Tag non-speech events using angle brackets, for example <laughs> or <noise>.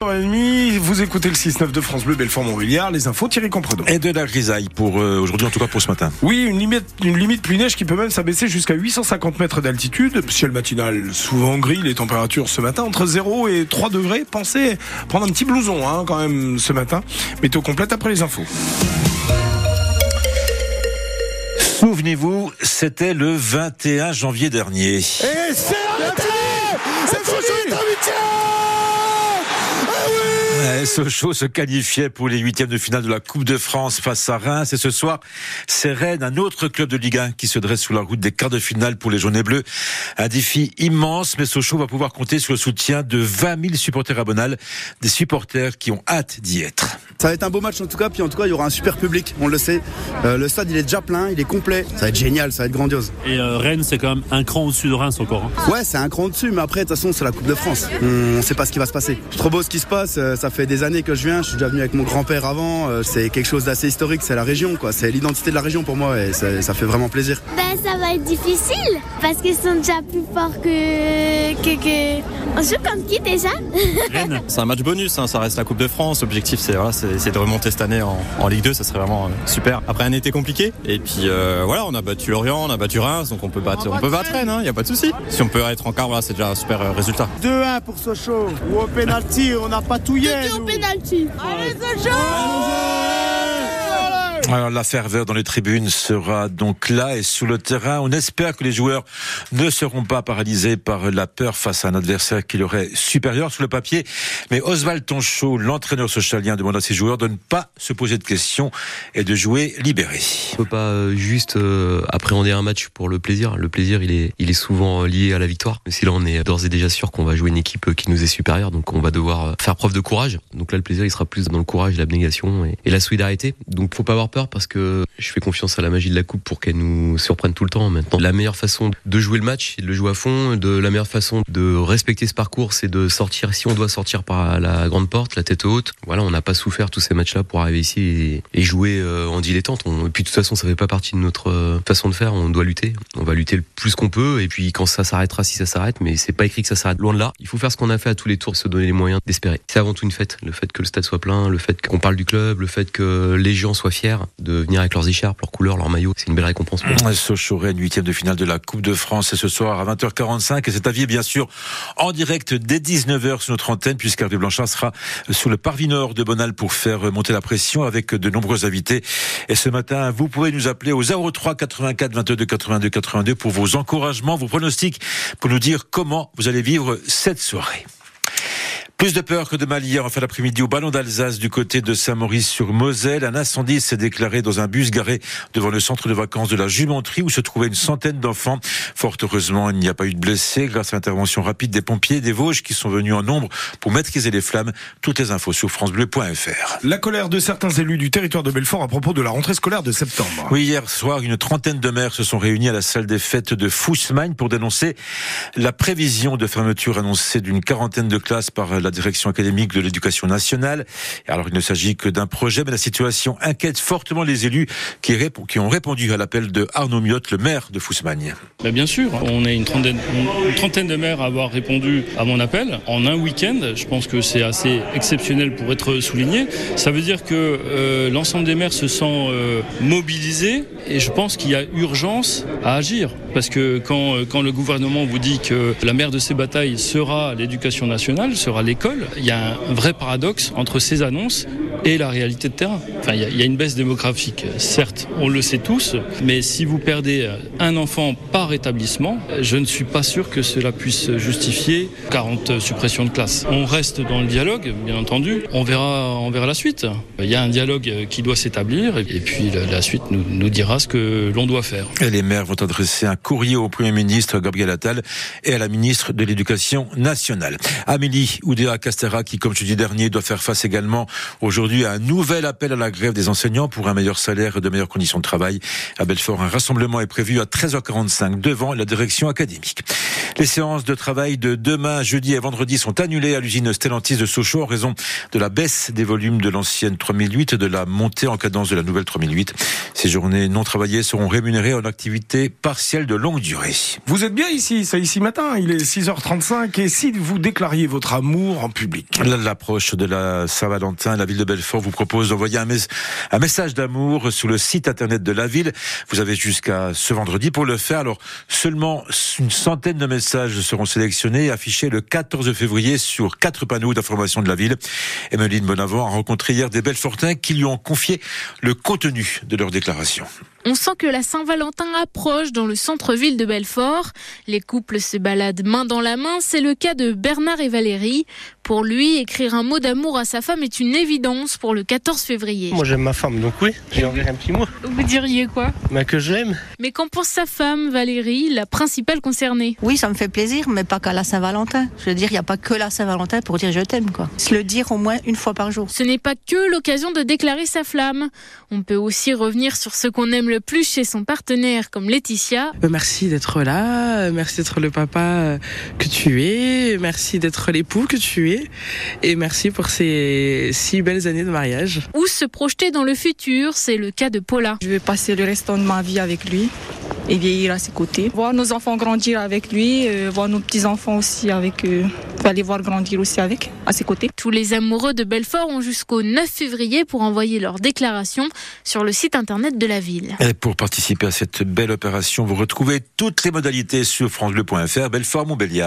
Vous écoutez le 6-9 de France Bleu, Belfort Montbéliard, les infos Thierry Compredon. Et de la grisaille pour euh, aujourd'hui, en tout cas pour ce matin. Oui, une limite, une limite pluie neige qui peut même s'abaisser jusqu'à 850 mètres d'altitude. Ciel matinal souvent gris, les températures ce matin entre 0 et 3 degrés. Pensez prendre un petit blouson hein, quand même ce matin. Météo complète après les infos. Souvenez-vous, c'était le 21 janvier dernier. Et c'est arrêté C'est Ouais, Sochaux se qualifiait pour les huitièmes de finale de la Coupe de France face à Reims. Et ce soir, c'est Rennes, un autre club de Ligue 1 qui se dresse sous la route des quarts de finale pour les jaunes et bleus. Un défi immense, mais Sochaux va pouvoir compter sur le soutien de 20 000 supporters abonnés, des supporters qui ont hâte d'y être. Ça va être un beau match en tout cas, puis en tout cas il y aura un super public, on le sait. Euh, le stade il est déjà plein, il est complet, ça va être génial, ça va être grandiose. Et euh, Rennes c'est quand même un cran au-dessus de Reims encore. Hein. Ouais c'est un cran au-dessus, mais après de toute façon c'est la Coupe de France. On, on sait pas ce qui va se passer. C'est trop beau ce qui se passe, euh, ça fait des années que je viens, je suis déjà venu avec mon grand-père avant, euh, c'est quelque chose d'assez historique, c'est la région quoi, c'est l'identité de la région pour moi et ça, fait vraiment plaisir. Ben ça va être difficile parce qu'ils sont déjà plus forts que... que, que... On joue contre qui déjà Rennes. <laughs> C'est un match bonus, hein, ça reste la Coupe de France. L'objectif, c'est voilà, c'est- de remonter cette année en, en Ligue 2, ça serait vraiment euh, super. Après un été compliqué, et puis euh, voilà, on a battu Lorient, on a battu Reims, donc on peut battre, on peut battre Rennes, il n'y a pas de souci. Si on peut être en quart, voilà, c'est déjà un super euh, résultat. 2-1 pour Sochaux. Ou au penalty, on n'a pas touillé. au nous. penalty. Allez Alors la ferveur dans les tribunes sera donc là et sur le terrain. On espère que les joueurs ne seront pas paralysés par la peur face à un adversaire qui leur est supérieur sur le papier. Mais Oswald Tonchot, l'entraîneur socialien, demande à ses joueurs de ne pas se poser de questions et de jouer libéré. On peut pas euh, juste euh, appréhender un match pour le plaisir. Le plaisir, il est, il est souvent euh, lié à la victoire. Mais si là, on est d'ores et déjà sûr qu'on va jouer une équipe qui nous est supérieure, donc on va devoir faire preuve de courage. Donc là, le plaisir, il sera plus dans le courage, l'abnégation et, et la solidarité. Donc faut pas avoir peur parce que je fais confiance à la magie de la coupe pour qu'elle nous surprenne tout le temps. Maintenant, la meilleure façon de jouer le match, c'est de le jouer à fond. De la meilleure façon de respecter ce parcours, c'est de sortir. Si on doit sortir par la grande porte, la tête haute. Voilà, on n'a pas souffert tous ces matchs-là pour arriver ici et, jouer euh, en dilettante. Et puis de toute façon, ça fait pas partie de notre euh, façon de faire. On doit lutter. On va lutter le plus qu'on peut. Et puis quand ça s'arrêtera, si ça s'arrête, mais c'est pas écrit que ça s'arrête. Loin de là. Il faut faire ce qu'on a fait à tous les tours, se donner les moyens d'espérer. C'est avant tout une fête. Le fait que le stade soit plein, le fait qu'on parle du club, le fait que les gens soient fiers de venir avec leurs écharpes, leurs couleurs, leurs maillots. C'est une belle récompense. nous. Sochaux Rennes, huitième de finale de la Coupe de France, et ce soir à 20h45. Et cet avis, bien sûr, en direct dès 19h sur notre antenne, puisqu'Hervé Blanchard sera sur le parvis nord de Bonal pour faire monter la pression avec de nombreux invités. Et ce matin, vous pouvez nous appeler au 03 84 22 82 82 pour vos encouragements, vos pronostics, pour nous dire comment vous allez vivre cette soirée. Plus de peur que de mal hier en fin d'après-midi au ballon d'Alsace du côté de Saint-Maurice-sur-Moselle. Un incendie s'est déclaré dans un bus garé devant le centre de vacances de la Jumenterie où se trouvaient une centaine d'enfants. Fort heureusement, il n'y a pas eu de blessés grâce à l'intervention rapide des pompiers des Vosges qui sont venus en nombre pour maîtriser les flammes. Toutes les infos sur francebleu.fr. La colère de certains élus du territoire de Belfort à propos de la rentrée scolaire de septembre. Oui, hier soir, une trentaine de maires se sont réunis à la salle des fêtes de Fussmagne pour dénoncer la prévision de fermeture annoncée d'une quarantaine de classes par la direction académique de l'éducation nationale. Alors, il ne s'agit que d'un projet, mais la situation inquiète fortement les élus qui, ont répondu à l'appel de Arnaud Miotte, le maire de Fussmagne. Ben, bien sûr, on est une trentaine, une trentaine de maires à avoir répondu à mon appel en un week-end. Je pense que c'est assez exceptionnel pour être souligné. Ça veut dire que euh, l'ensemble des maires se sent euh, mobilisés et je pense qu'il y a urgence à agir. Parce que quand, euh, quand le gouvernement vous dit que la mère de ces batailles sera l'éducation nationale, sera l'école, il y a un vrai paradoxe entre ces annonces et la réalité de terrain. Enfin, il y a- une baisse démographique, certes, on le sait tous, mais si vous perdez un enfant par établissement, je ne suis pas sûr que cela puisse justifier 40 suppressions de classes. On reste dans le dialogue, bien entendu. On verra, on verra la suite. Il y a un dialogue qui doit s'établir, et puis la, la suite nous, nous dira ce que l'on doit faire. Et les maires vont adresser un courrier au Premier ministre Gabriel Attal et à la ministre de l'Éducation nationale. Amélie Oudéa Castera, qui, comme jeudi dernier, doit faire face également aujourd'hui à un nouvel appel à la grève des enseignants pour un meilleur salaire et de meilleures conditions de travail. À Belfort, un rassemblement est prévu à 13h45 devant la direction académique. Les séances de travail de demain, jeudi et vendredi sont annulées à l'usine Stellantis de Sochaux en raison de la baisse des volumes de l'ancienne 3008 et de la montée en cadence de la nouvelle 3008. Ces journées non travaillées seront rémunérées en activité partielle de longue durée. Vous êtes bien ici, c'est ici matin, il est 6h35 et si vous déclariez votre amour en public? L'approche de la Saint-Valentin, la ville de Belfort vous propose d'envoyer un, un, message d'amour sur le site internet de la ville. Vous avez jusqu'à ce vendredi pour le faire. Alors seulement une centaine de messages seront sélectionnés et affichés le 14 février sur quatre panneaux d'information de la ville. Emeline Bonavent a rencontré hier des Belfortins qui lui ont confié le contenu de leur déclaration. On sent que la Saint-Valentin approche dans le centre-ville de Belfort. Les couples se baladent main dans la main. C'est le cas de Bernard et Valérie. Pour lui, écrire un mot d'amour à sa femme est une évidence pour le 14 février. Moi j'aime ma femme, donc oui, j'ai envoyé un petit mot. Vous diriez quoi? Bah, Que je l'aime. Mais qu'en pense sa femme, Valérie, la principale concernée? Oui, ça me fait plaisir, mais pas qu'à la Saint-Valentin. Je veux dire, il n'y a pas que la Saint-Valentin pour dire je t'aime, quoi. Se le dire au moins une fois par jour. Ce n'est pas que l'occasion de déclarer sa flamme. On peut aussi revenir sur ce qu'on aime le plus chez son partenaire, comme Laetitia. Merci d'être là, merci d'être le papa que tu es, merci d'être l'époux que tu es, et merci pour ces six belles années de mariage. Ou se projeter dans le futur, c'est le cas de Paula. Je vais passer le restant de ma vie avec lui et vieillir à ses côtés. Voir nos enfants grandir avec lui, euh, voir nos petits-enfants aussi avec eux. Aller voir grandir aussi avec, à ses côtés. Tous les amoureux de Belfort ont jusqu'au 9 février pour envoyer leur déclaration sur le site internet de la ville. Et pour participer à cette belle opération, vous retrouvez toutes les modalités sur francebleu.fr. Belfort Montbéliard.